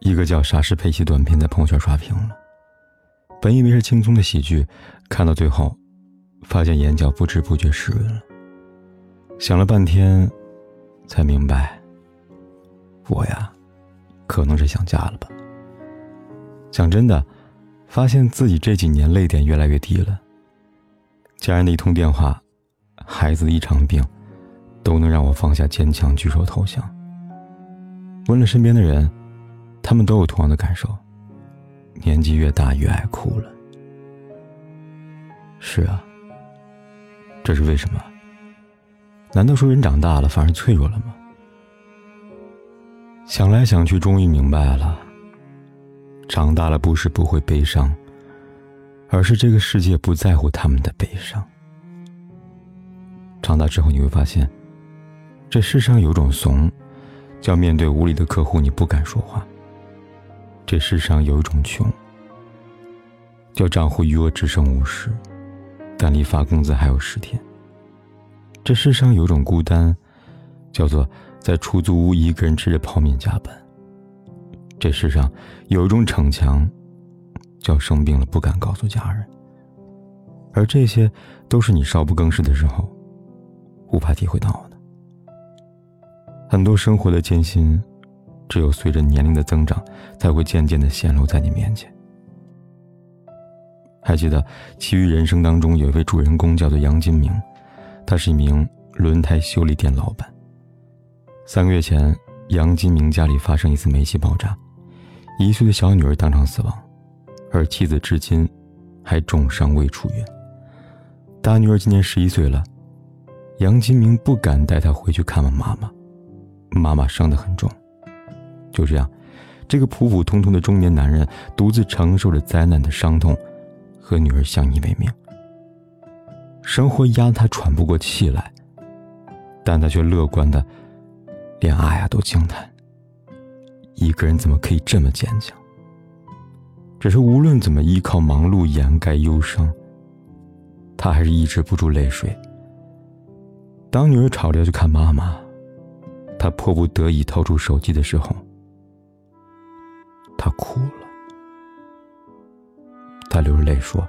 一个叫莎士佩奇短片在朋友圈刷屏了。本以为是轻松的喜剧，看到最后，发现眼角不知不觉湿润了。想了半天，才明白，我呀，可能是想家了吧。讲真的，发现自己这几年泪点越来越低了。家人的一通电话，孩子的一场病，都能让我放下坚强，举手投降。问了身边的人。他们都有同样的感受，年纪越大越爱哭了。是啊，这是为什么？难道说人长大了反而脆弱了吗？想来想去，终于明白了，长大了不是不会悲伤，而是这个世界不在乎他们的悲伤。长大之后你会发现，这世上有种怂，叫面对无理的客户你不敢说话。这世上有一种穷，叫账户余额只剩五十，但离发工资还有十天。这世上有种孤单，叫做在出租屋一个人吃着泡面加班。这世上有一种逞强，叫生病了不敢告诉家人。而这些都是你少不更事的时候无法体会到的。很多生活的艰辛。只有随着年龄的增长，才会渐渐的显露在你面前。还记得《其余人生》当中有一位主人公叫做杨金明，他是一名轮胎修理店老板。三个月前，杨金明家里发生一次煤气爆炸，一岁的小女儿当场死亡，而妻子至今还重伤未出院。大女儿今年十一岁了，杨金明不敢带她回去看望妈妈，妈妈伤得很重。就这样，这个普普通通的中年男人独自承受着灾难的伤痛，和女儿相依为命。生活压得他喘不过气来，但他却乐观的，连阿雅都惊叹：一个人怎么可以这么坚强？只是无论怎么依靠忙碌掩盖忧伤，他还是抑制不住泪水。当女儿吵着要去看妈妈，他迫不得已掏出手机的时候。他哭了，他流着泪说：“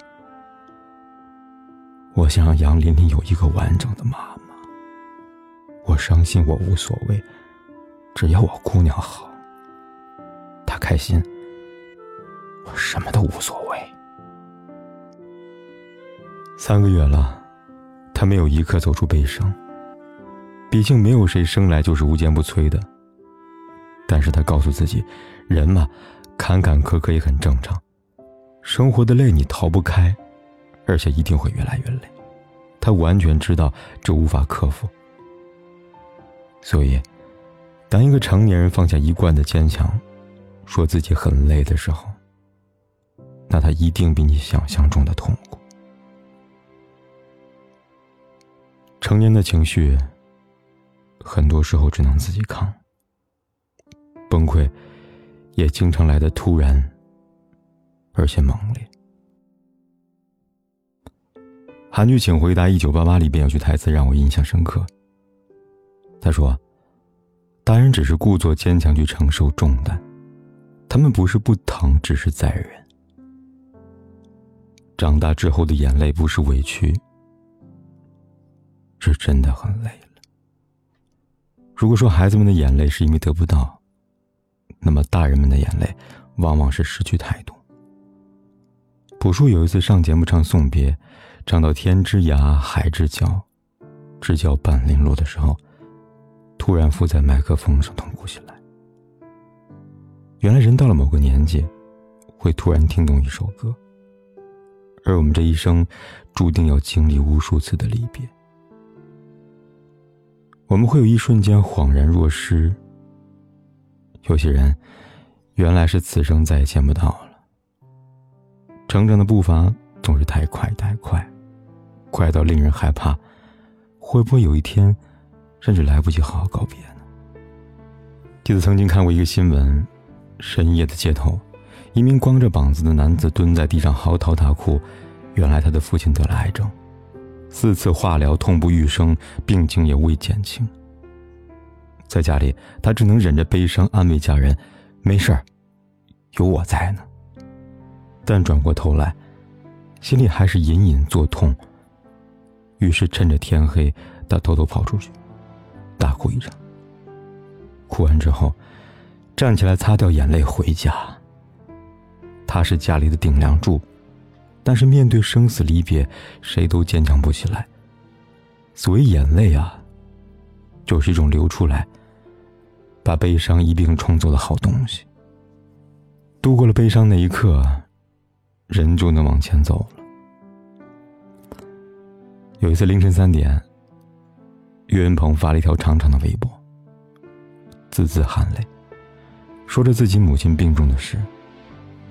我想让杨琳琳有一个完整的妈妈。我伤心，我无所谓，只要我姑娘好，她开心，我什么都无所谓。”三个月了，他没有一刻走出悲伤。毕竟没有谁生来就是无坚不摧的。但是他告诉自己，人嘛。坎坎坷坷也很正常，生活的累你逃不开，而且一定会越来越累。他完全知道这无法克服，所以，当一个成年人放下一贯的坚强，说自己很累的时候，那他一定比你想象中的痛苦。成年的情绪，很多时候只能自己扛，崩溃。也经常来的突然，而且猛烈。韩剧《请回答一九八八》里边有句台词让我印象深刻。他说：“大人只是故作坚强去承受重担，他们不是不疼，只是在忍。长大之后的眼泪不是委屈，是真的很累了。如果说孩子们的眼泪是因为得不到，那么，大人们的眼泪，往往是失去态度。朴树有一次上节目唱送别，唱到天之涯，海之角，知交半零落的时候，突然附在麦克风上痛哭起来。原来，人到了某个年纪，会突然听懂一首歌，而我们这一生，注定要经历无数次的离别。我们会有一瞬间恍然若失。有些人，原来是此生再也见不到了。成长的步伐总是太快太快，快到令人害怕，会不会有一天，甚至来不及好好告别呢？记得曾经看过一个新闻，深夜的街头，一名光着膀子的男子蹲在地上嚎啕大哭，原来他的父亲得了癌症，四次化疗痛不欲生，病情也未减轻。在家里，他只能忍着悲伤安慰家人：“没事儿，有我在呢。”但转过头来，心里还是隐隐作痛。于是趁着天黑，他偷偷跑出去，大哭一场。哭完之后，站起来擦掉眼泪回家。他是家里的顶梁柱，但是面对生死离别，谁都坚强不起来。所谓眼泪啊，就是一种流出来，把悲伤一并冲走的好东西。度过了悲伤那一刻。人就能往前走了。有一次凌晨三点，岳云鹏发了一条长长的微博，字字含泪，说着自己母亲病重的事。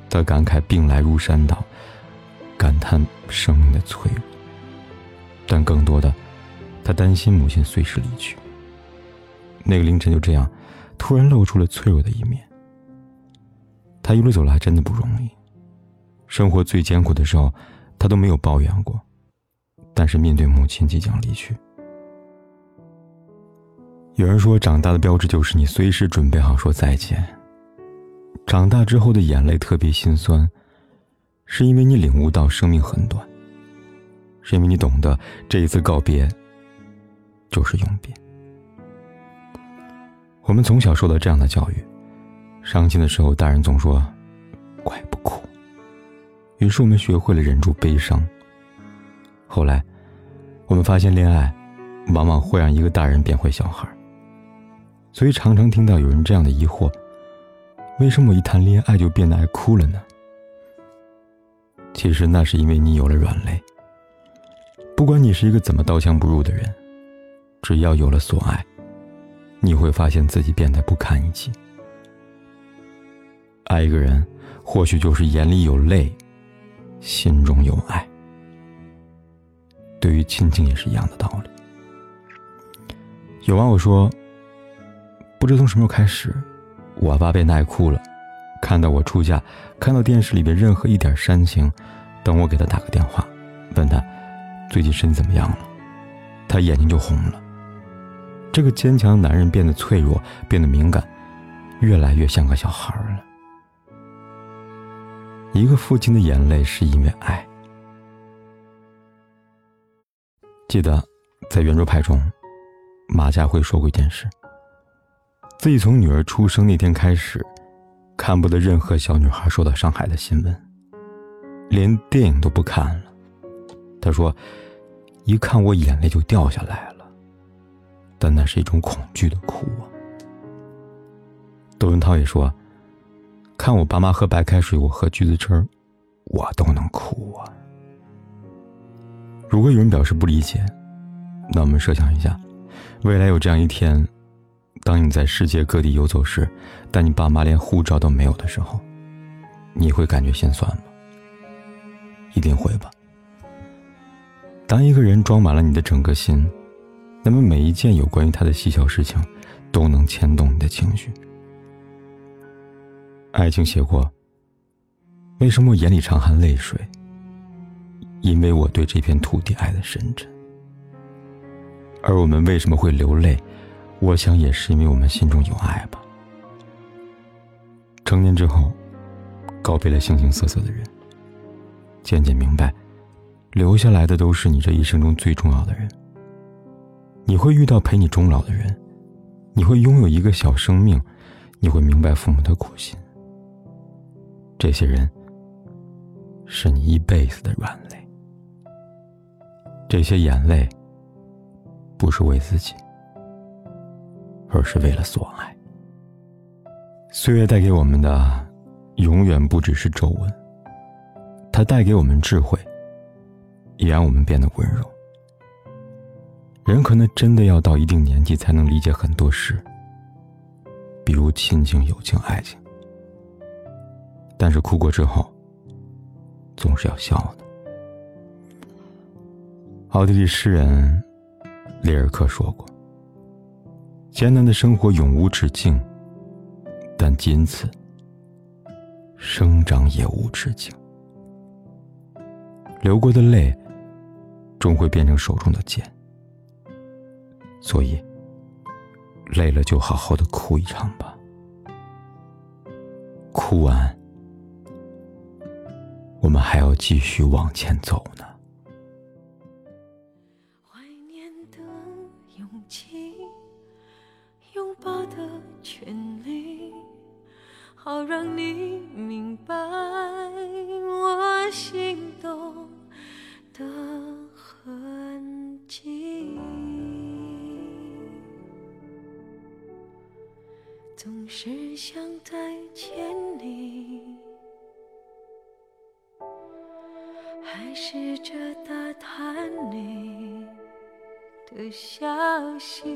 他感慨病来如山倒，感叹生命的脆弱，但更多的，他担心母亲随时离去。那个凌晨就这样，突然露出了脆弱的一面。他一路走来真的不容易。生活最艰苦的时候，他都没有抱怨过。但是面对母亲即将离去，有人说，长大的标志就是你随时准备好说再见。长大之后的眼泪特别心酸，是因为你领悟到生命很短，是因为你懂得这一次告别就是永别。我们从小受到这样的教育：伤心的时候，大人总说“乖，不哭”。于是我们学会了忍住悲伤。后来，我们发现恋爱，往往会让一个大人变回小孩。所以常常听到有人这样的疑惑：为什么我一谈恋爱就变得爱哭了呢？其实那是因为你有了软肋。不管你是一个怎么刀枪不入的人，只要有了所爱，你会发现自己变得不堪一击。爱一个人，或许就是眼里有泪。心中有爱，对于亲情也是一样的道理。有网友说：“不知从什么时候开始，我爸变爱哭了。看到我出嫁，看到电视里边任何一点煽情，等我给他打个电话，问他最近身体怎么样了，他眼睛就红了。这个坚强的男人变得脆弱，变得敏感，越来越像个小孩了。”一个父亲的眼泪是因为爱。记得在圆桌派中，马家辉说过一件事：自己从女儿出生那天开始，看不得任何小女孩受到伤害的新闻，连电影都不看了。他说：“一看我眼泪就掉下来了，但那是一种恐惧的哭啊。”窦文涛也说。看我爸妈喝白开水，我喝橘子汁儿，我都能哭啊。如果有人表示不理解，那我们设想一下，未来有这样一天，当你在世界各地游走时，但你爸妈连护照都没有的时候，你会感觉心酸吗？一定会吧。当一个人装满了你的整个心，那么每一件有关于他的细小事情，都能牵动你的情绪。爱情写过。为什么我眼里常含泪水？因为我对这片土地爱的深沉。而我们为什么会流泪？我想也是因为我们心中有爱吧。成年之后，告别了形形色色的人，渐渐明白，留下来的都是你这一生中最重要的人。你会遇到陪你终老的人，你会拥有一个小生命，你会明白父母的苦心。这些人是你一辈子的软肋，这些眼泪不是为自己，而是为了所爱。岁月带给我们的，永远不只是皱纹，它带给我们智慧，也让我们变得温柔。人可能真的要到一定年纪才能理解很多事，比如亲情、友情、爱情。但是哭过之后，总是要笑的。奥地利诗人里尔克说过：“艰难的生活永无止境，但仅此，生长也无止境。流过的泪，终会变成手中的剑。所以，累了就好好的哭一场吧。哭完，我们还要继续往前走呢。”总是想再见你，还试着打探你的消息，